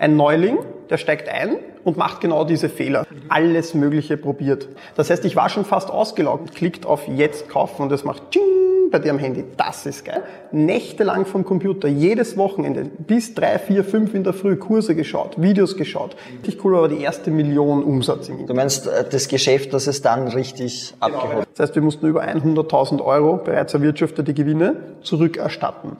Ein Neuling, der steigt ein und macht genau diese Fehler. Alles Mögliche probiert. Das heißt, ich war schon fast ausgelaugt, klickt auf Jetzt kaufen und es macht Tsching bei dir am Handy. Das ist geil. Nächtelang vom Computer, jedes Wochenende, bis drei, vier, fünf in der Früh Kurse geschaut, Videos geschaut. Richtig cool, aber die erste Million Umsatz im Du meinst äh, das Geschäft, das es dann richtig genau. abgeholt Das heißt, wir mussten über 100.000 Euro bereits erwirtschaftete Gewinne zurückerstatten.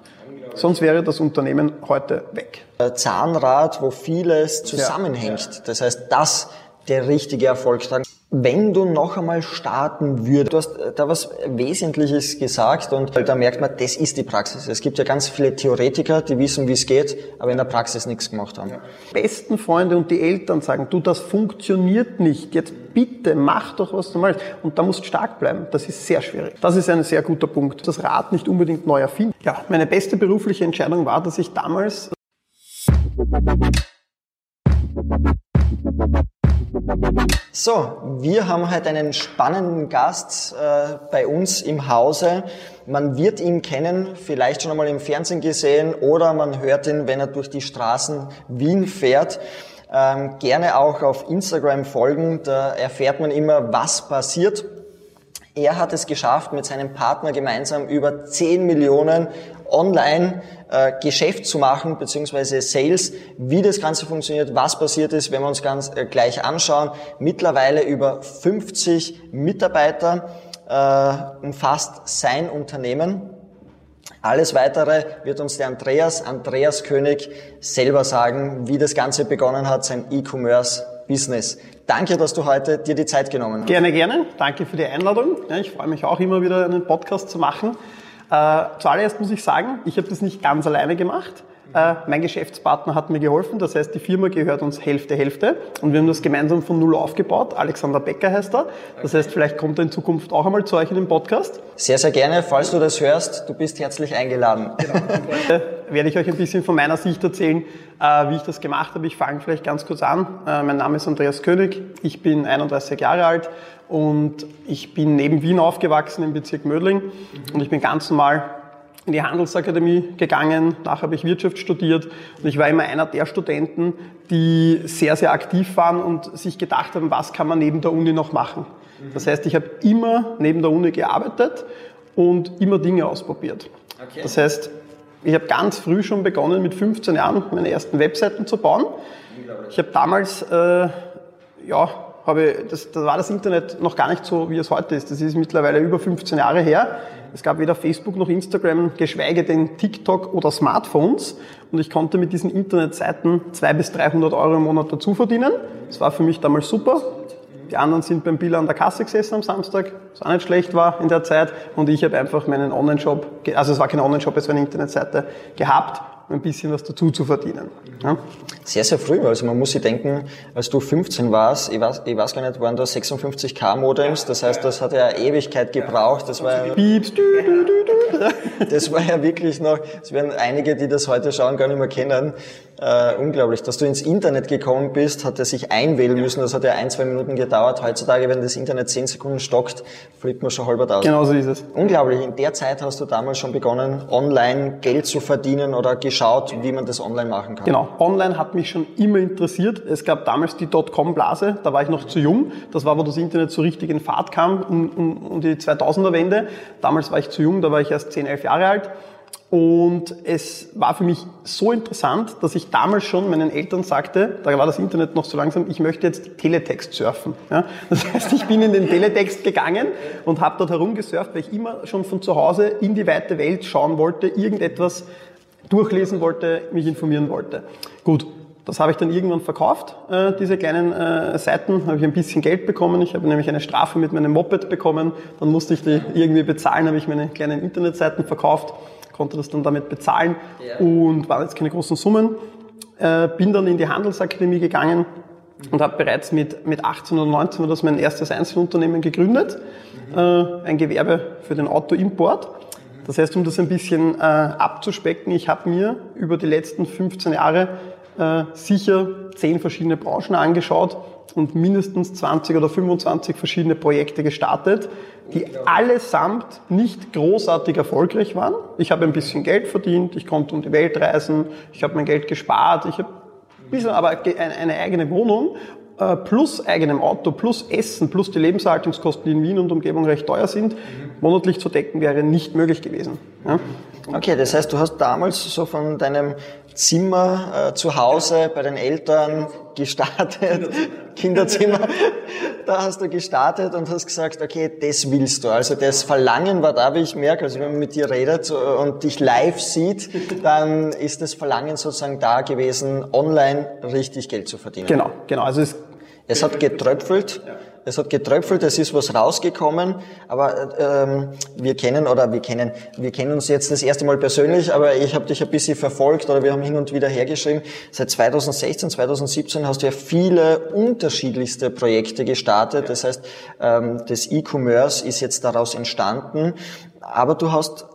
Sonst wäre das Unternehmen heute weg. Zahnrad, wo vieles zusammenhängt. Das heißt, das der richtige Erfolgstrag. Wenn du noch einmal starten würdest, du hast da was Wesentliches gesagt und da merkt man, das ist die Praxis. Es gibt ja ganz viele Theoretiker, die wissen, wie es geht, aber in der Praxis nichts gemacht haben. Die besten Freunde und die Eltern sagen, du, das funktioniert nicht. Jetzt bitte mach doch was du machst. Und da musst du stark bleiben. Das ist sehr schwierig. Das ist ein sehr guter Punkt. Das Rad nicht unbedingt neu erfinden. Ja, meine beste berufliche Entscheidung war, dass ich damals so, wir haben heute einen spannenden Gast äh, bei uns im Hause. Man wird ihn kennen, vielleicht schon einmal im Fernsehen gesehen oder man hört ihn, wenn er durch die Straßen Wien fährt. Ähm, gerne auch auf Instagram folgen, da erfährt man immer, was passiert. Er hat es geschafft, mit seinem Partner gemeinsam über 10 Millionen online äh, Geschäft zu machen, beziehungsweise Sales, wie das Ganze funktioniert, was passiert ist, wenn wir uns ganz äh, gleich anschauen. Mittlerweile über 50 Mitarbeiter äh, umfasst sein Unternehmen. Alles weitere wird uns der Andreas, Andreas König, selber sagen, wie das Ganze begonnen hat, sein E-Commerce-Business. Danke, dass du heute dir die Zeit genommen hast. Gerne, gerne. Danke für die Einladung. Ich freue mich auch immer wieder einen Podcast zu machen. Äh, zuallererst muss ich sagen, ich habe das nicht ganz alleine gemacht. Äh, mein Geschäftspartner hat mir geholfen, das heißt, die Firma gehört uns Hälfte, Hälfte und wir haben das gemeinsam von Null aufgebaut. Alexander Becker heißt er. Das heißt, vielleicht kommt er in Zukunft auch einmal zu euch in den Podcast. Sehr, sehr gerne. Falls du das hörst, du bist herzlich eingeladen. Genau. äh, werde ich euch ein bisschen von meiner Sicht erzählen, äh, wie ich das gemacht habe. Ich fange vielleicht ganz kurz an. Äh, mein Name ist Andreas König. Ich bin 31 Jahre alt und ich bin neben Wien aufgewachsen im Bezirk Mödling und ich bin ganz normal in die Handelsakademie gegangen, nachher habe ich Wirtschaft studiert und ich war immer einer der Studenten, die sehr, sehr aktiv waren und sich gedacht haben, was kann man neben der Uni noch machen. Das heißt, ich habe immer neben der Uni gearbeitet und immer Dinge ausprobiert. Okay. Das heißt, ich habe ganz früh schon begonnen, mit 15 Jahren meine ersten Webseiten zu bauen. Ich habe damals, äh, ja, habe, das, da war das Internet noch gar nicht so, wie es heute ist. Das ist mittlerweile über 15 Jahre her. Es gab weder Facebook noch Instagram, geschweige denn TikTok oder Smartphones. Und ich konnte mit diesen Internetseiten 200 bis 300 Euro im Monat dazu verdienen. Das war für mich damals super. Die anderen sind beim Biller an der Kasse gesessen am Samstag, was auch nicht schlecht war in der Zeit. Und ich habe einfach meinen Online-Shop, also es war kein Online-Shop, es war eine Internetseite, gehabt ein bisschen was dazu zu verdienen. Ja? Sehr, sehr früh. Also man muss sich denken, als du 15 warst, ich weiß, ich weiß gar nicht, waren da 56k Modems, das heißt, das hat ja Ewigkeit gebraucht. Das war ja, das war ja wirklich noch, es werden einige, die das heute schauen, gar nicht mehr kennen. Äh, unglaublich. Dass du ins Internet gekommen bist, hat er sich einwählen müssen. Das hat ja ein, zwei Minuten gedauert. Heutzutage, wenn das Internet zehn Sekunden stockt, flippt man schon halber aus. Genau so ist es. Unglaublich. In der Zeit hast du damals schon begonnen, online Geld zu verdienen oder geschaut, wie man das online machen kann. Genau. Online hat mich schon immer interessiert. Es gab damals die Dotcom-Blase. Da war ich noch zu jung. Das war, wo das Internet so richtig in Fahrt kam, um, um, um die 2000er-Wende. Damals war ich zu jung. Da war ich erst 10, 11 Jahre alt. Und es war für mich so interessant, dass ich damals schon meinen Eltern sagte, da war das Internet noch so langsam, ich möchte jetzt Teletext surfen. Ja? Das heißt, ich bin in den Teletext gegangen und habe dort herumgesurft, weil ich immer schon von zu Hause in die weite Welt schauen wollte, irgendetwas durchlesen wollte, mich informieren wollte. Gut, das habe ich dann irgendwann verkauft, äh, diese kleinen äh, Seiten, habe ich ein bisschen Geld bekommen. Ich habe nämlich eine Strafe mit meinem Moped bekommen, dann musste ich die irgendwie bezahlen, habe ich meine kleinen Internetseiten verkauft konnte das dann damit bezahlen ja. und waren jetzt keine großen Summen. Äh, bin dann in die Handelsakademie gegangen und habe bereits mit, mit 18 oder 19 das mein erstes Einzelunternehmen gegründet, mhm. äh, ein Gewerbe für den Autoimport. Das heißt, um das ein bisschen äh, abzuspecken, ich habe mir über die letzten 15 Jahre äh, sicher zehn verschiedene Branchen angeschaut und mindestens 20 oder 25 verschiedene Projekte gestartet, die allesamt nicht großartig erfolgreich waren. Ich habe ein bisschen Geld verdient, ich konnte um die Welt reisen, ich habe mein Geld gespart, ich habe bisschen, aber eine eigene Wohnung äh, plus eigenem Auto, plus Essen, plus die Lebenshaltungskosten, die in Wien und Umgebung recht teuer sind, monatlich zu decken, wäre nicht möglich gewesen. Ja? Okay, das heißt, du hast damals so von deinem Zimmer äh, zu Hause bei den Eltern gestartet, Kinderzimmer, da hast du gestartet und hast gesagt, okay, das willst du. Also das Verlangen war da, wie ich merke, also wenn man mit dir redet und dich live sieht, dann ist das Verlangen sozusagen da gewesen, online richtig Geld zu verdienen. Genau, genau. Also es es hat getröpfelt. Es hat getröpfelt, es ist was rausgekommen, aber ähm, wir kennen oder wir kennen, wir kennen uns jetzt das erste Mal persönlich, aber ich habe dich ein bisschen verfolgt oder wir haben hin und wieder hergeschrieben. Seit 2016, 2017 hast du ja viele unterschiedlichste Projekte gestartet. Das heißt, ähm, das E-Commerce ist jetzt daraus entstanden, aber du hast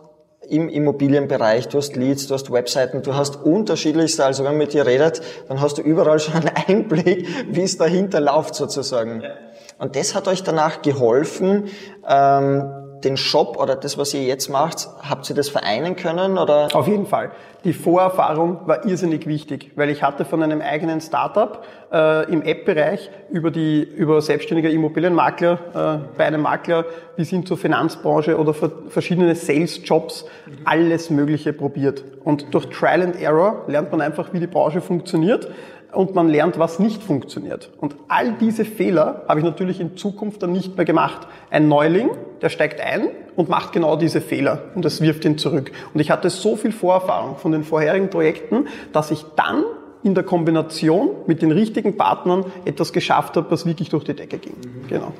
im Immobilienbereich, du hast Leads, du hast Webseiten, du hast unterschiedlichste, also wenn man mit dir redet, dann hast du überall schon einen Einblick, wie es dahinter läuft sozusagen. Ja. Und das hat euch danach geholfen, ähm, den Shop oder das, was ihr jetzt macht, habt ihr das vereinen können oder? Auf jeden Fall. Die Vorerfahrung war irrsinnig wichtig, weil ich hatte von einem eigenen Startup äh, im App-Bereich über die über selbstständige Immobilienmakler äh, bei einem Makler bis hin zur Finanzbranche oder verschiedene Sales-Jobs alles Mögliche probiert. Und durch Trial and Error lernt man einfach, wie die Branche funktioniert und man lernt, was nicht funktioniert. Und all diese Fehler habe ich natürlich in Zukunft dann nicht mehr gemacht. Ein Neuling, der steigt ein und macht genau diese Fehler und das wirft ihn zurück. Und ich hatte so viel Vorerfahrung von den vorherigen Projekten, dass ich dann in der Kombination mit den richtigen Partnern etwas geschafft habe, was wirklich durch die Decke ging. Genau.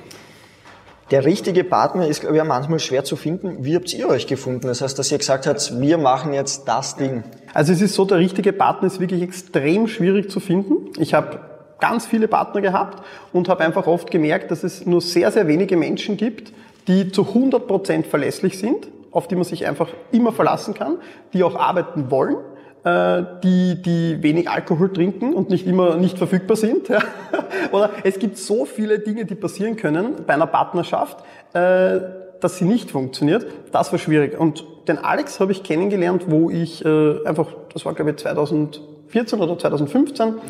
Der richtige Partner ist, glaube ich, manchmal schwer zu finden. Wie habt ihr euch gefunden? Das heißt, dass ihr gesagt habt, wir machen jetzt das Ding. Also es ist so, der richtige Partner ist wirklich extrem schwierig zu finden. Ich habe ganz viele Partner gehabt und habe einfach oft gemerkt, dass es nur sehr, sehr wenige Menschen gibt, die zu 100 Prozent verlässlich sind, auf die man sich einfach immer verlassen kann, die auch arbeiten wollen die, die wenig Alkohol trinken und nicht immer nicht verfügbar sind. Oder es gibt so viele Dinge, die passieren können bei einer Partnerschaft, äh, dass sie nicht funktioniert. Das war schwierig. Und den Alex habe ich kennengelernt, wo ich äh, einfach, das war glaube ich 2014 oder 2015, mhm.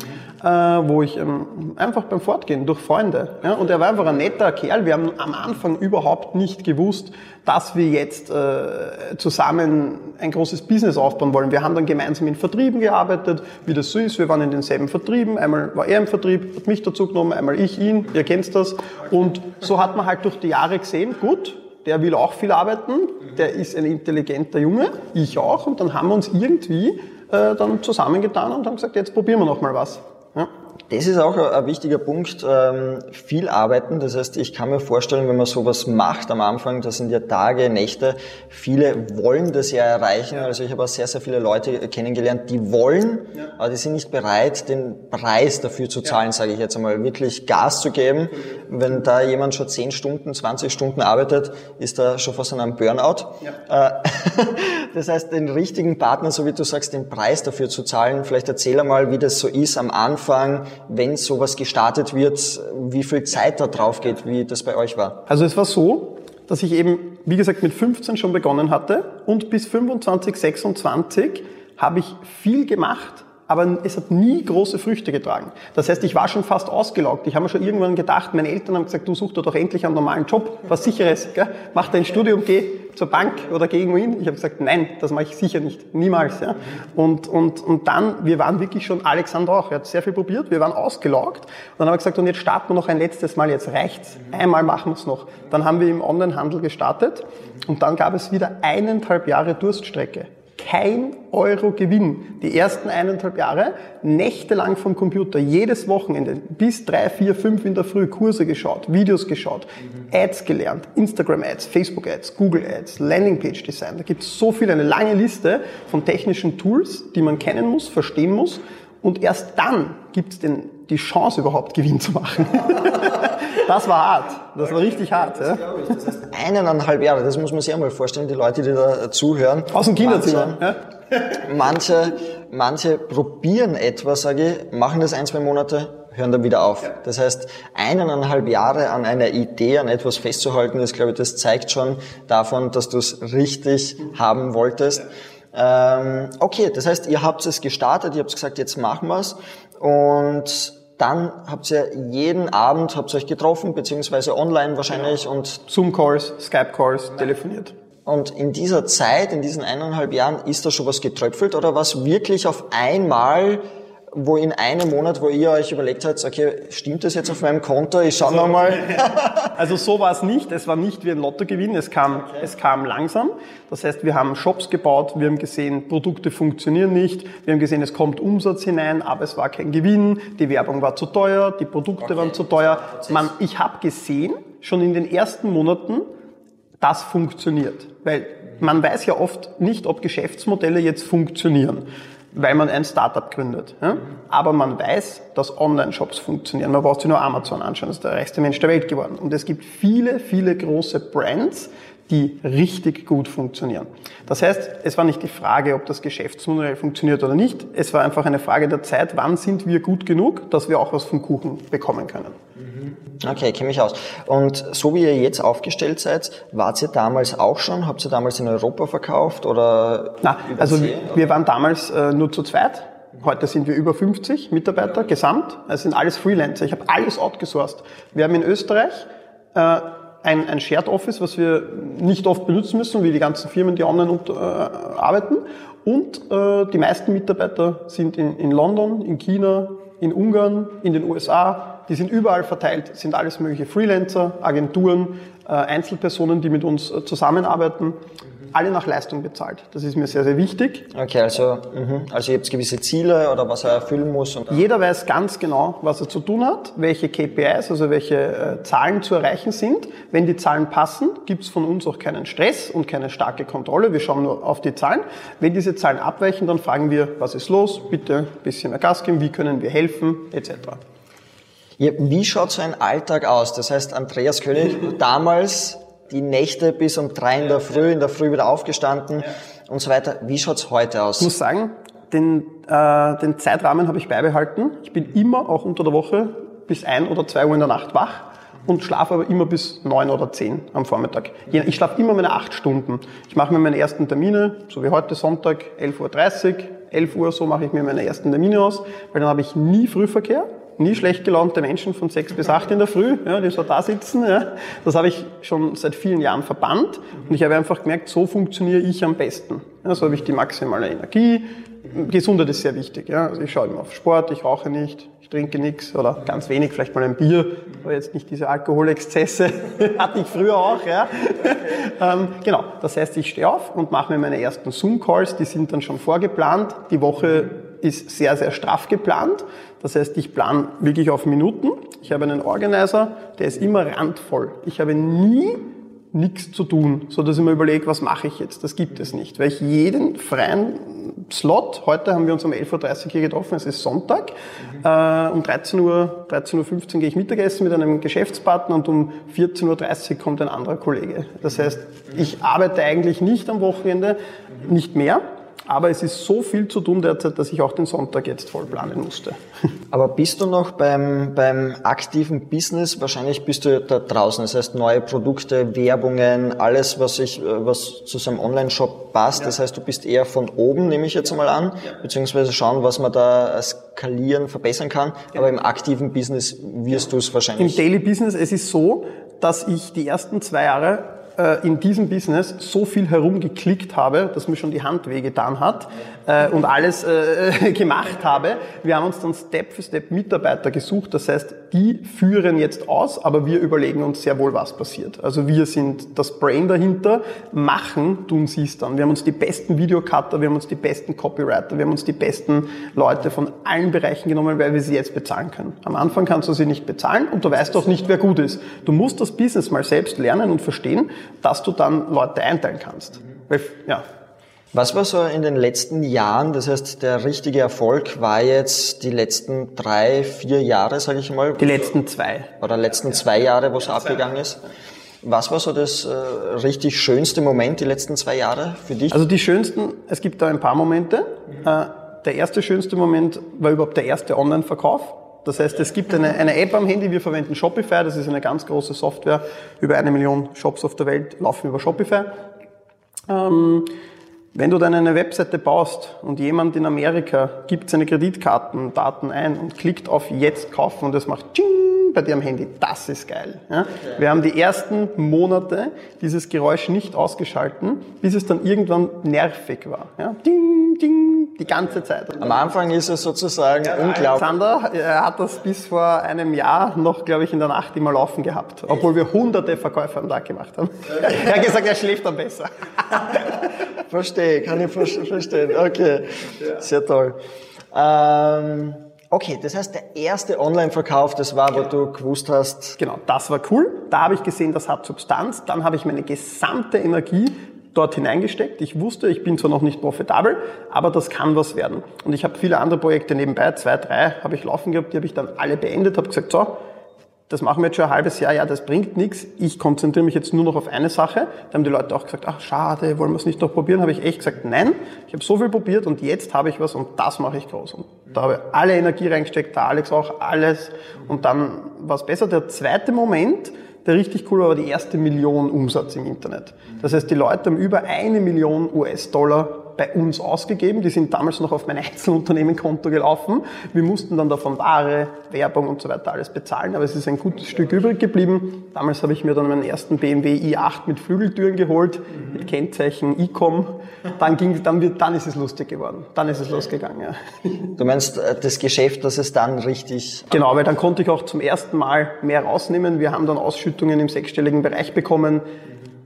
Äh, wo ich ähm, einfach beim Fortgehen durch Freunde. Ja, und er war einfach ein netter Kerl. Wir haben am Anfang überhaupt nicht gewusst, dass wir jetzt äh, zusammen ein großes Business aufbauen wollen. Wir haben dann gemeinsam in Vertrieben gearbeitet, wie das so ist. Wir waren in denselben Vertrieben. Einmal war er im Vertrieb, hat mich dazu genommen, einmal ich ihn. Ihr kennt das. Und so hat man halt durch die Jahre gesehen, gut, der will auch viel arbeiten, der ist ein intelligenter Junge, ich auch. Und dann haben wir uns irgendwie äh, dann zusammengetan und haben gesagt, jetzt probieren wir noch mal was. Ja. Das ist auch ein wichtiger Punkt, ähm, viel arbeiten. Das heißt, ich kann mir vorstellen, wenn man sowas macht am Anfang, das sind ja Tage, Nächte, viele wollen das ja erreichen. Also ich habe auch sehr, sehr viele Leute kennengelernt, die wollen, aber die sind nicht bereit, den Preis dafür zu zahlen, sage ich jetzt einmal, wirklich Gas zu geben. Wenn da jemand schon 10 Stunden, 20 Stunden arbeitet, ist er schon fast an einem Burnout. Ja. Äh, das heißt, den richtigen Partner, so wie du sagst, den Preis dafür zu zahlen. Vielleicht erzähl einmal, wie das so ist am Anfang, wenn sowas gestartet wird, wie viel Zeit da drauf geht, wie das bei euch war? Also es war so, dass ich eben, wie gesagt, mit 15 schon begonnen hatte und bis 25, 26 habe ich viel gemacht, aber es hat nie große Früchte getragen. Das heißt, ich war schon fast ausgelaugt. Ich habe mir schon irgendwann gedacht, meine Eltern haben gesagt, du such dir doch endlich einen normalen Job, was sicheres, gell? mach dein Studium, geh zur Bank oder geh irgendwo hin. Ich habe gesagt, nein, das mache ich sicher nicht, niemals. Ja? Und, und, und dann, wir waren wirklich schon, Alexander auch, er hat sehr viel probiert, wir waren ausgelaugt. Und dann haben wir gesagt, und jetzt starten wir noch ein letztes Mal, jetzt reicht's, einmal machen wir es noch. Dann haben wir im Onlinehandel gestartet und dann gab es wieder eineinhalb Jahre Durststrecke kein Euro Gewinn. Die ersten eineinhalb Jahre, nächtelang vom Computer, jedes Wochenende, bis drei, vier, fünf in der Früh Kurse geschaut, Videos geschaut, Ads gelernt, Instagram Ads, Facebook Ads, Google Ads, Landingpage Design. Da gibt es so viel, eine lange Liste von technischen Tools, die man kennen muss, verstehen muss. Und erst dann gibt es die Chance überhaupt Gewinn zu machen. Das war hart. Das war richtig hart. Das ja. Das heißt, eineinhalb Jahre, das muss man sich einmal vorstellen, die Leute, die da zuhören. Aus dem Kinderzimmer. Manche, ja? manche, manche probieren etwas, sage ich, machen das ein, zwei Monate, hören dann wieder auf. Das heißt, eineinhalb Jahre an einer Idee, an etwas festzuhalten, das glaube ich, das zeigt schon davon, dass du es richtig haben wolltest. Ähm, okay, das heißt, ihr habt es gestartet, ihr habt gesagt, jetzt machen wir es. und dann habt ihr jeden Abend habt ihr euch getroffen, beziehungsweise online wahrscheinlich genau. und Zoom-Calls, Skype-Calls, telefoniert. Und in dieser Zeit, in diesen eineinhalb Jahren, ist da schon was getröpfelt oder was wirklich auf einmal wo in einem Monat, wo ihr euch überlegt habt, okay, stimmt das jetzt auf meinem Konto? Ich schau also, nochmal. also so war es nicht. Es war nicht wie ein Lottogewinn. Es kam, okay. es kam langsam. Das heißt, wir haben Shops gebaut. Wir haben gesehen, Produkte funktionieren nicht. Wir haben gesehen, es kommt Umsatz hinein, aber es war kein Gewinn. Die Werbung war zu teuer. Die Produkte okay. waren zu teuer. Man, ich habe gesehen, schon in den ersten Monaten, das funktioniert. Weil man weiß ja oft nicht, ob Geschäftsmodelle jetzt funktionieren weil man ein Startup gründet. Ja? Aber man weiß, dass Online-Shops funktionieren. Man braucht sich nur Amazon anschauen, das ist der reichste Mensch der Welt geworden. Und es gibt viele, viele große Brands, die richtig gut funktionieren. Das heißt, es war nicht die Frage, ob das Geschäftsmodell funktioniert oder nicht. Es war einfach eine Frage der Zeit, wann sind wir gut genug, dass wir auch was vom Kuchen bekommen können. Okay, kenne mich aus. Und so wie ihr jetzt aufgestellt seid, wart ihr damals auch schon? Habt ihr damals in Europa verkauft oder? Na, also wir, wir waren damals äh, nur zu zweit. Heute sind wir über 50 Mitarbeiter gesamt. Es sind alles Freelancer. Ich habe alles outgesourced. Wir haben in Österreich äh, ein, ein Shared Office, was wir nicht oft benutzen müssen, wie die ganzen Firmen, die online und, äh, arbeiten. Und äh, die meisten Mitarbeiter sind in, in London, in China, in Ungarn, in den USA, die sind überall verteilt, sind alles mögliche Freelancer, Agenturen, äh, Einzelpersonen, die mit uns äh, zusammenarbeiten, alle nach Leistung bezahlt. Das ist mir sehr, sehr wichtig. Okay, also, mh. also ihr habt gewisse Ziele oder was er erfüllen muss? Jeder weiß ganz genau, was er zu tun hat, welche KPIs, also welche äh, Zahlen zu erreichen sind. Wenn die Zahlen passen, gibt es von uns auch keinen Stress und keine starke Kontrolle. Wir schauen nur auf die Zahlen. Wenn diese Zahlen abweichen, dann fragen wir, was ist los? Bitte ein bisschen mehr Gas geben, wie können wir helfen, etc. Ja, wie schaut so ein Alltag aus? Das heißt, Andreas König, damals die Nächte bis um drei in der Früh, in der Früh wieder aufgestanden und so weiter. Wie schaut's heute aus? Ich muss sagen, den, äh, den Zeitrahmen habe ich beibehalten. Ich bin immer, auch unter der Woche, bis ein oder zwei Uhr in der Nacht wach und schlafe aber immer bis neun oder zehn am Vormittag. Ich schlafe immer meine acht Stunden. Ich mache mir meine ersten Termine, so wie heute Sonntag, 11.30 Uhr, 11 Uhr, so mache ich mir meine ersten Termine aus, weil dann habe ich nie Frühverkehr nie schlecht gelaunte Menschen von sechs bis acht in der Früh, ja, die so da sitzen. Ja. Das habe ich schon seit vielen Jahren verbannt und ich habe einfach gemerkt, so funktioniere ich am besten. Ja, so habe ich die maximale Energie. Gesundheit ist sehr wichtig. Ja. Also ich schaue immer auf Sport, ich rauche nicht, ich trinke nichts oder ganz wenig, vielleicht mal ein Bier, aber jetzt nicht diese Alkoholexzesse, hatte ich früher auch. Ja. ähm, genau, das heißt, ich stehe auf und mache mir meine ersten Zoom-Calls, die sind dann schon vorgeplant. Die Woche ist sehr, sehr straff geplant. Das heißt, ich plane wirklich auf Minuten. Ich habe einen Organizer, der ist immer randvoll. Ich habe nie nichts zu tun, so dass ich mir überlege, was mache ich jetzt? Das gibt es nicht, weil ich jeden freien Slot, heute haben wir uns um 11.30 Uhr hier getroffen, es ist Sonntag, mhm. äh, um 13 Uhr, 13.15 Uhr gehe ich Mittagessen mit einem Geschäftspartner und um 14.30 Uhr kommt ein anderer Kollege. Das heißt, ich arbeite eigentlich nicht am Wochenende, nicht mehr, aber es ist so viel zu tun derzeit, dass ich auch den Sonntag jetzt voll planen musste. Aber bist du noch beim, beim aktiven Business? Wahrscheinlich bist du da draußen. Das heißt, neue Produkte, Werbungen, alles, was ich, was zu so einem Online-Shop passt. Ja. Das heißt, du bist eher von oben, nehme ich jetzt einmal an, beziehungsweise schauen, was man da skalieren, verbessern kann. Aber im aktiven Business wirst du es wahrscheinlich. Im Daily Business, es ist so, dass ich die ersten zwei Jahre äh, in diesem Business so viel herumgeklickt habe, dass mir schon die Hand wehgetan hat äh, und alles äh, gemacht habe. Wir haben uns dann Step für Step Mitarbeiter gesucht. Das heißt, die führen jetzt aus, aber wir überlegen uns sehr wohl, was passiert. Also wir sind das Brain dahinter. Machen tun sie es dann. Wir haben uns die besten Videocutter, wir haben uns die besten Copywriter, wir haben uns die besten Leute von allen Bereichen genommen, weil wir sie jetzt bezahlen können. Am Anfang kannst du sie nicht bezahlen und du weißt auch nicht, wer gut ist. Du musst das Business mal selbst lernen und verstehen dass du dann Leute einteilen kannst. Weil, ja. Was war so in den letzten Jahren, das heißt, der richtige Erfolg war jetzt die letzten drei, vier Jahre, sage ich mal? Die letzten zwei. Oder letzten zwei Jahre, wo es abgegangen ist? Was war so das äh, richtig schönste Moment die letzten zwei Jahre für dich? Also die schönsten, es gibt da ein paar Momente. Äh, der erste schönste Moment war überhaupt der erste Online-Verkauf. Das heißt, es gibt eine, eine App am Handy, wir verwenden Shopify, das ist eine ganz große Software. Über eine Million Shops auf der Welt laufen über Shopify. Ähm, Wenn du dann eine Webseite baust und jemand in Amerika gibt seine Kreditkartendaten ein und klickt auf Jetzt kaufen und es macht Tsching bei dir am Handy, das ist geil. Ja? Wir haben die ersten Monate dieses Geräusch nicht ausgeschalten, bis es dann irgendwann nervig war. Ja? Ding, ding, die ganze Zeit. Am Anfang ist es sozusagen ja, unglaublich. Alexander er hat das bis vor einem Jahr noch, glaube ich, in der Nacht immer laufen gehabt, obwohl wir hunderte Verkäufe am Tag gemacht haben. er hat gesagt, er schläft dann besser. Verstehe, kann ich verstehen. Okay, sehr toll. Ähm Okay, das heißt, der erste Online-Verkauf, das war, wo du gewusst hast. Genau, das war cool. Da habe ich gesehen, das hat Substanz. Dann habe ich meine gesamte Energie dort hineingesteckt. Ich wusste, ich bin zwar noch nicht profitabel, aber das kann was werden. Und ich habe viele andere Projekte nebenbei, zwei, drei habe ich laufen gehabt, die habe ich dann alle beendet, habe gesagt, so, das machen wir jetzt schon ein halbes Jahr, ja, das bringt nichts, ich konzentriere mich jetzt nur noch auf eine Sache. Da haben die Leute auch gesagt, ach schade, wollen wir es nicht noch probieren? Habe ich echt gesagt, nein, ich habe so viel probiert und jetzt habe ich was und das mache ich groß. Und da habe ich alle Energie reingesteckt, da Alex auch, alles und dann war es besser. Der zweite Moment, der richtig cool war, war die erste Million Umsatz im Internet. Das heißt, die Leute haben über eine Million US-Dollar bei uns ausgegeben. Die sind damals noch auf mein Einzelunternehmenkonto gelaufen. Wir mussten dann davon Ware, Werbung und so weiter alles bezahlen, aber es ist ein gutes Stück übrig geblieben. Damals habe ich mir dann meinen ersten BMW i8 mit Flügeltüren geholt, mhm. mit Kennzeichen ICOM. Dann ging, dann wird, dann ist es lustig geworden. Dann ist es losgegangen, ja. Du meinst äh, das Geschäft, dass es dann richtig... Genau, weil dann konnte ich auch zum ersten Mal mehr rausnehmen. Wir haben dann Ausschüttungen im sechsstelligen Bereich bekommen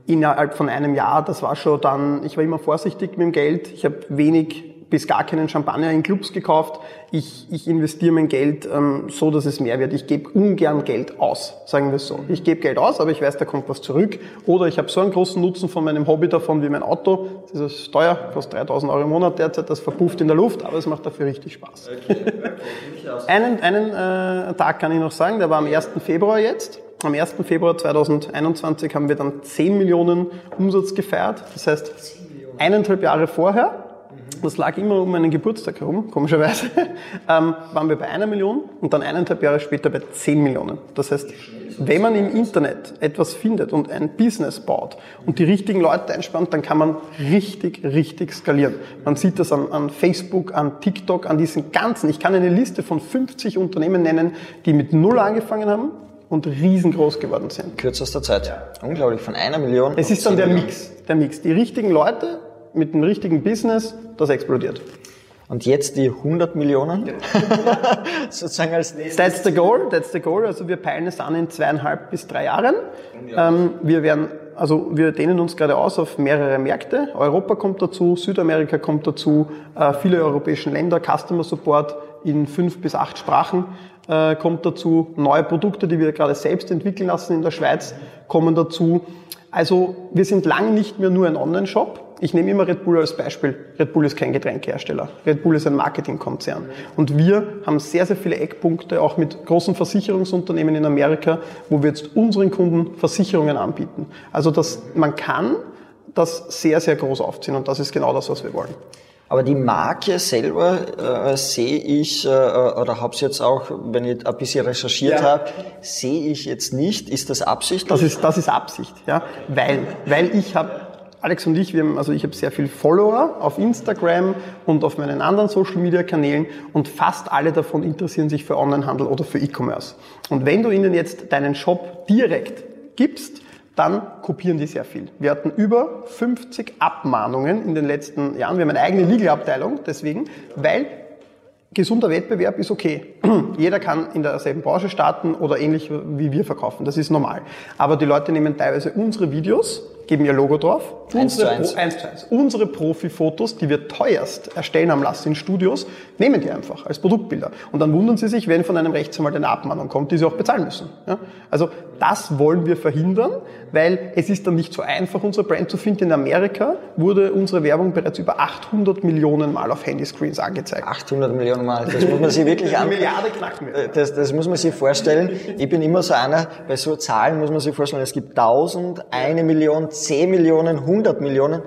innerhalb von einem Jahr, das war schon dann, ich war immer vorsichtig mit dem Geld, ich habe wenig bis gar keinen Champagner in Clubs gekauft. Ich, ich investiere mein Geld ähm, so, dass es mehr wird. Ich gebe ungern Geld aus, sagen wir es so. Ich gebe Geld aus, aber ich weiß, da kommt was zurück. Oder ich habe so einen großen Nutzen von meinem Hobby davon wie mein Auto. Das ist teuer, kostet 3000 Euro im Monat derzeit, das verpufft in der Luft, aber es macht dafür richtig Spaß. Okay. einen einen äh, Tag kann ich noch sagen, der war am 1. Februar jetzt. Am 1. Februar 2021 haben wir dann 10 Millionen Umsatz gefeiert. Das heißt, eineinhalb Jahre vorher, das lag immer um meinen Geburtstag herum, komischerweise, ähm, waren wir bei einer Million und dann eineinhalb Jahre später bei 10 Millionen. Das heißt, wenn man im Internet etwas findet und ein Business baut und die richtigen Leute einspannt, dann kann man richtig, richtig skalieren. Man sieht das an, an Facebook, an TikTok, an diesen ganzen. Ich kann eine Liste von 50 Unternehmen nennen, die mit Null angefangen haben und riesengroß geworden sind. Kürzester Zeit. Ja. Unglaublich, von einer Million. Es ist dann der Millionen. Mix, der Mix. Die richtigen Leute mit dem richtigen Business, das explodiert. Und jetzt die 100 Millionen? Sozusagen als nächstes. That's the goal, that's the goal. Also wir peilen es an in zweieinhalb bis drei Jahren. Ähm, wir werden, also wir dehnen uns gerade aus auf mehrere Märkte. Europa kommt dazu, Südamerika kommt dazu, äh, viele europäische Länder, Customer Support in fünf bis acht Sprachen äh, kommt dazu, neue Produkte, die wir gerade selbst entwickeln lassen in der Schweiz, kommen dazu. Also wir sind lange nicht mehr nur ein Online-Shop. Ich nehme immer Red Bull als Beispiel. Red Bull ist kein Getränkehersteller. Red Bull ist ein Marketingkonzern. Und wir haben sehr, sehr viele Eckpunkte, auch mit großen Versicherungsunternehmen in Amerika, wo wir jetzt unseren Kunden Versicherungen anbieten. Also dass man kann das sehr, sehr groß aufziehen und das ist genau das, was wir wollen. Aber die Marke selber äh, sehe ich, äh, oder habe es jetzt auch, wenn ich ein bisschen recherchiert ja. habe, sehe ich jetzt nicht. Ist das Absicht? Das ist, das ist Absicht, ja. Weil, weil ich habe Alex und ich, wir haben, also ich habe sehr viel Follower auf Instagram und auf meinen anderen Social Media Kanälen und fast alle davon interessieren sich für Onlinehandel oder für E-Commerce. Und wenn du ihnen jetzt deinen Shop direkt gibst, dann kopieren die sehr viel. Wir hatten über 50 Abmahnungen in den letzten Jahren. Wir haben eine eigene Legal-Abteilung deswegen, weil gesunder Wettbewerb ist okay. Jeder kann in derselben Branche starten oder ähnlich wie wir verkaufen. Das ist normal. Aber die Leute nehmen teilweise unsere Videos geben ihr Logo drauf. Eins zu eins. eins zu eins. Unsere Profi-Fotos, die wir teuerst erstellen haben lassen in Studios, nehmen die einfach als Produktbilder. Und dann wundern sie sich, wenn von einem Rechtsanwalt eine Abmahnung kommt, die sie auch bezahlen müssen. Ja? Also das wollen wir verhindern, weil es ist dann nicht so einfach, unser Brand zu finden. In Amerika wurde unsere Werbung bereits über 800 Millionen Mal auf Handyscreens angezeigt. 800 Millionen Mal, das muss man sich wirklich an... Milliarde knacken wir. Das, das muss man sich vorstellen. Ich bin immer so einer, bei so Zahlen muss man sich vorstellen, es gibt 1000, eine Million, 10 Millionen, 100 Millionen,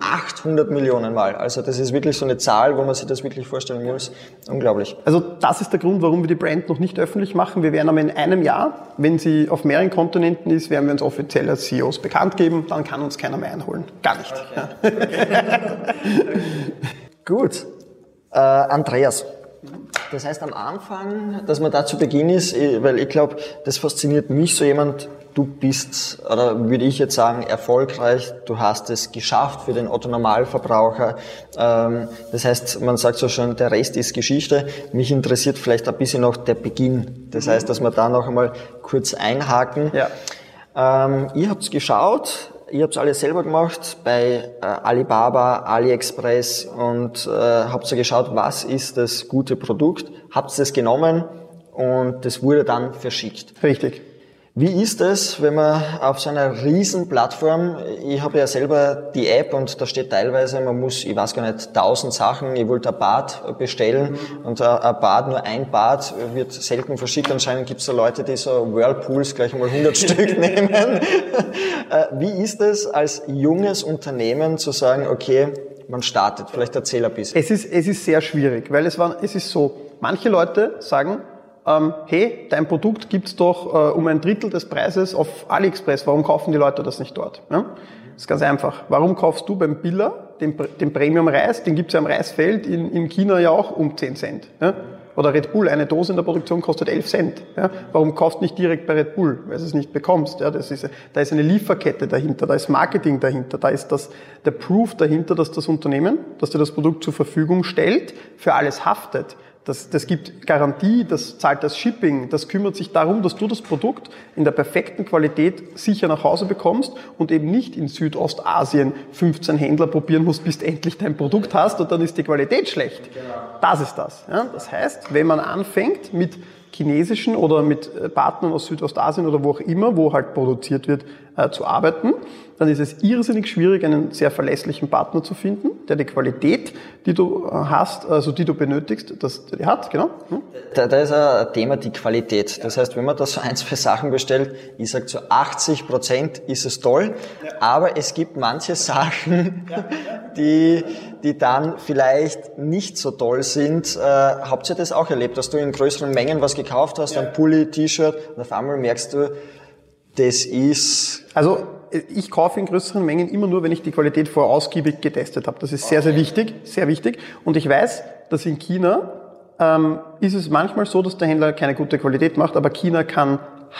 800 Millionen Mal. Also das ist wirklich so eine Zahl, wo man sich das wirklich vorstellen muss. Unglaublich. Also das ist der Grund, warum wir die Brand noch nicht öffentlich machen. Wir werden aber in einem Jahr, wenn sie auf mehreren Kontinenten ist, werden wir uns offiziell als CEOs bekannt geben. Dann kann uns keiner mehr einholen. Gar nicht. Okay. Gut. Äh, Andreas, das heißt am Anfang, dass man da zu Beginn ist, eh, weil ich glaube, das fasziniert mich so jemand, du bist, oder würde ich jetzt sagen, erfolgreich, du hast es geschafft für den Otto-Normalverbraucher. Ähm, das heißt, man sagt so schon, der Rest ist Geschichte. Mich interessiert vielleicht ein bisschen noch der Beginn. Das heißt, dass wir da noch einmal kurz einhaken. Ja. Ähm, ihr habt geschaut, ich habe es alles selber gemacht bei äh, Alibaba, AliExpress und äh, habt so geschaut, was ist das gute Produkt, habt es genommen und das wurde dann verschickt. Richtig. Wie ist es, wenn man auf so einer riesen Plattform, ich habe ja selber die App und da steht teilweise, man muss, ich weiß gar nicht, tausend Sachen, ich wollte ein Bad bestellen und ein Bad, nur ein Bad wird selten verschickt. Anscheinend gibt es da Leute, die so Whirlpools gleich einmal 100 Stück nehmen. Äh, wie ist es als junges Unternehmen zu sagen, okay, man startet? Vielleicht erzähl ein bisschen. Es ist, es ist sehr schwierig, weil es war, es ist so, manche Leute sagen, ähm, hey, dein Produkt gibt's doch äh, um ein Drittel des Preises auf AliExpress, warum kaufen die Leute das nicht dort? Ja? Das ist ganz einfach. Warum kaufst du beim Biller den, den Premium-Reis, den gibt's ja am Reisfeld in, in China ja auch um 10 Cent. Ja? Oder Red Bull, eine Dose in der Produktion kostet 11 Cent. Ja? Warum kaufst du nicht direkt bei Red Bull? Weil du es nicht bekommst. Ja? Das ist, da ist eine Lieferkette dahinter, da ist Marketing dahinter, da ist das, der Proof dahinter, dass das Unternehmen, dass dir das Produkt zur Verfügung stellt, für alles haftet. Das, das gibt Garantie, das zahlt das Shipping, das kümmert sich darum, dass du das Produkt in der perfekten Qualität sicher nach Hause bekommst und eben nicht in Südostasien 15 Händler probieren musst, bis du endlich dein Produkt hast und dann ist die Qualität schlecht. Das ist das. Ja? Das heißt, wenn man anfängt mit chinesischen oder mit äh, Partnern aus Südostasien oder wo auch immer, wo halt produziert wird, äh, zu arbeiten, dann ist es irrsinnig schwierig, einen sehr verlässlichen Partner zu finden, der die Qualität, die du äh, hast, also die du benötigst, dass der die hat, genau. Hm? Da, da ist ein Thema die Qualität. Das heißt, wenn man da so ein, zwei Sachen bestellt, ich sage zu 80 Prozent ist es toll, ja. aber es gibt manche Sachen, ja. die, die dann vielleicht nicht so toll sind. Äh, habt ihr das auch erlebt, dass du in größeren Mengen was gekauft hast, ja. ein Pulli, T-Shirt, und auf einmal merkst du, das ist... Also ich kaufe in größeren Mengen immer nur, wenn ich die Qualität vorher ausgiebig getestet habe. Das ist sehr, sehr wichtig, sehr wichtig. Und ich weiß, dass in China ähm, ist es manchmal so, dass der Händler keine gute Qualität macht, aber China kann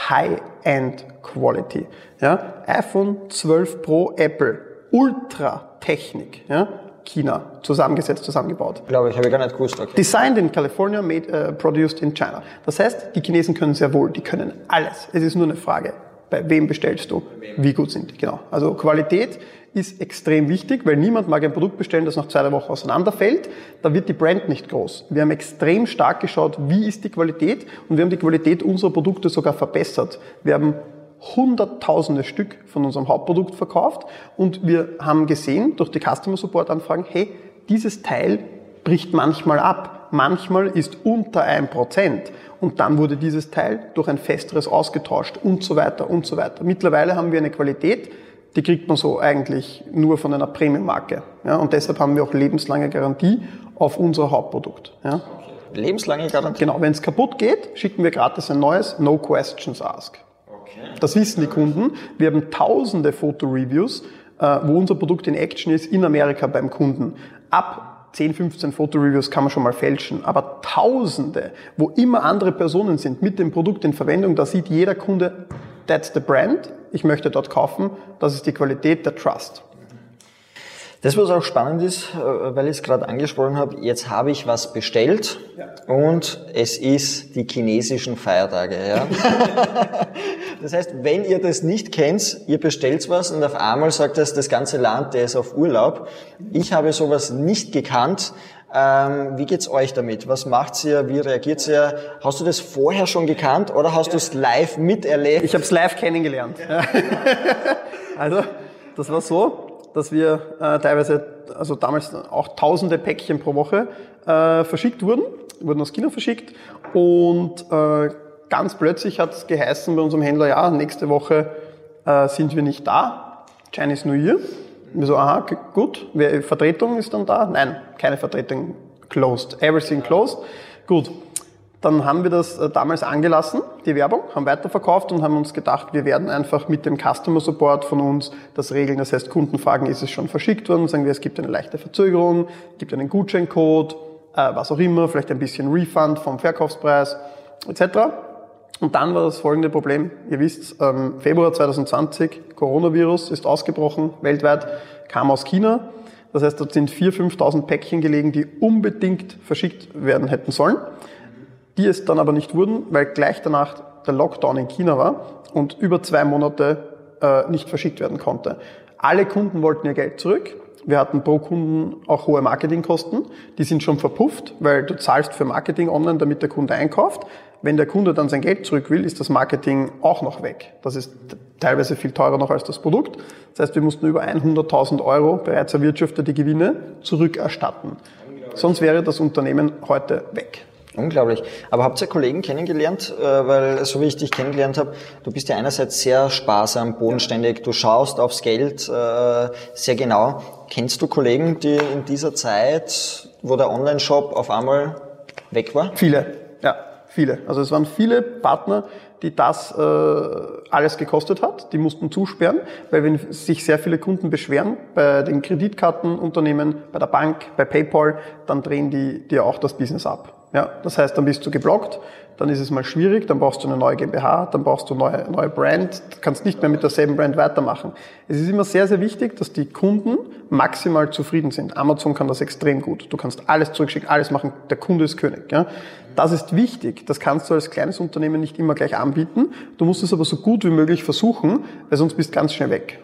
High-End Quality. Ja? iPhone 12 Pro Apple, Ultra-Technik. Ja? China zusammengesetzt, zusammengebaut. Glaube ich, habe ich gar nicht gewusst. Okay. Designed in California, made, uh, produced in China. Das heißt, die Chinesen können sehr wohl, die können alles. Es ist nur eine Frage, bei wem bestellst du, wie gut sind die. Genau. Also Qualität ist extrem wichtig, weil niemand mag ein Produkt bestellen, das nach zwei Wochen auseinanderfällt. Da wird die Brand nicht groß. Wir haben extrem stark geschaut, wie ist die Qualität und wir haben die Qualität unserer Produkte sogar verbessert. Wir haben hunderttausende Stück von unserem Hauptprodukt verkauft und wir haben gesehen durch die Customer Support Anfragen, hey, dieses Teil bricht manchmal ab, manchmal ist unter ein Prozent und dann wurde dieses Teil durch ein festeres ausgetauscht und so weiter und so weiter. Mittlerweile haben wir eine Qualität, die kriegt man so eigentlich nur von einer Premium-Marke. Ja, und deshalb haben wir auch lebenslange Garantie auf unser Hauptprodukt. Ja. Lebenslange Garantie? Genau, wenn es kaputt geht, schicken wir gratis ein neues, no questions asked. Okay. Das wissen die Kunden. Wir haben tausende Fotoreviews, äh, wo unser Produkt in Action ist in Amerika beim Kunden. Ab 10, 15 Fotoreviews kann man schon mal fälschen, aber Tausende, wo immer andere Personen sind mit dem Produkt in Verwendung, da sieht jeder Kunde, that's the brand, ich möchte dort kaufen, das ist die Qualität, der Trust. Das, was auch spannend ist, äh, weil ich es gerade angesprochen habe, jetzt habe ich was bestellt ja. und es ist die chinesischen Feiertage. Ja? das heißt, wenn ihr das nicht kennt, ihr bestellt was und auf einmal sagt das, das ganze Land, der ist auf Urlaub. Ich habe sowas nicht gekannt. Ähm, wie geht's euch damit? Was macht ihr? Wie reagiert ihr? Hast du das vorher schon gekannt oder hast ja. du es live miterlebt? Ich habe es live kennengelernt. also, das war so dass wir äh, teilweise, also damals auch tausende Päckchen pro Woche äh, verschickt wurden, wurden aus China verschickt und äh, ganz plötzlich hat es geheißen bei unserem Händler, ja, nächste Woche äh, sind wir nicht da. Chinese New Year. Wir so, aha, gut, wer, Vertretung ist dann da? Nein, keine Vertretung. Closed. Everything closed. Gut. Dann haben wir das äh, damals angelassen, die Werbung, haben weiterverkauft und haben uns gedacht, wir werden einfach mit dem Customer Support von uns das regeln. Das heißt, Kunden fragen, ist es schon verschickt worden? Sagen wir, es gibt eine leichte Verzögerung, gibt einen Gutscheincode, äh, was auch immer, vielleicht ein bisschen Refund vom Verkaufspreis etc. Und dann war das folgende Problem. Ihr wisst, ähm, Februar 2020, Coronavirus ist ausgebrochen weltweit, kam aus China. Das heißt, dort sind 4.000, 5.000 Päckchen gelegen, die unbedingt verschickt werden hätten sollen, die es dann aber nicht wurden, weil gleich danach der Lockdown in China war und über zwei Monate äh, nicht verschickt werden konnte. Alle Kunden wollten ihr Geld zurück. Wir hatten pro Kunden auch hohe Marketingkosten. Die sind schon verpufft, weil du zahlst für Marketing online, damit der Kunde einkauft. Wenn der Kunde dann sein Geld zurück will, ist das Marketing auch noch weg. Das ist teilweise viel teurer noch als das Produkt. Das heißt, wir mussten über 100.000 Euro bereits erwirtschaftete Gewinne zurückerstatten. Sonst wäre das Unternehmen heute weg. Unglaublich. Aber habt ihr Kollegen kennengelernt? Äh, weil, so wie ich dich kennengelernt habe, du bist ja einerseits sehr sparsam, bodenständig, du schaust aufs Geld äh, sehr genau. Kennst du Kollegen, die in dieser Zeit, wo der Online-Shop auf einmal weg war? Viele, ja. Viele. Also es waren viele Partner, die das äh, alles gekostet hat. Die mussten zusperren, weil wenn sich sehr viele Kunden beschweren bei den Kreditkartenunternehmen, bei der Bank, bei PayPal, dann drehen die dir auch das Business ab. Ja, das heißt, dann bist du geblockt, dann ist es mal schwierig, dann brauchst du eine neue GmbH, dann brauchst du eine neue, neue Brand, kannst nicht mehr mit derselben Brand weitermachen. Es ist immer sehr, sehr wichtig, dass die Kunden maximal zufrieden sind. Amazon kann das extrem gut. Du kannst alles zurückschicken, alles machen, der Kunde ist König. Ja? Das ist wichtig, das kannst du als kleines Unternehmen nicht immer gleich anbieten. Du musst es aber so gut wie möglich versuchen, weil sonst bist du ganz schnell weg.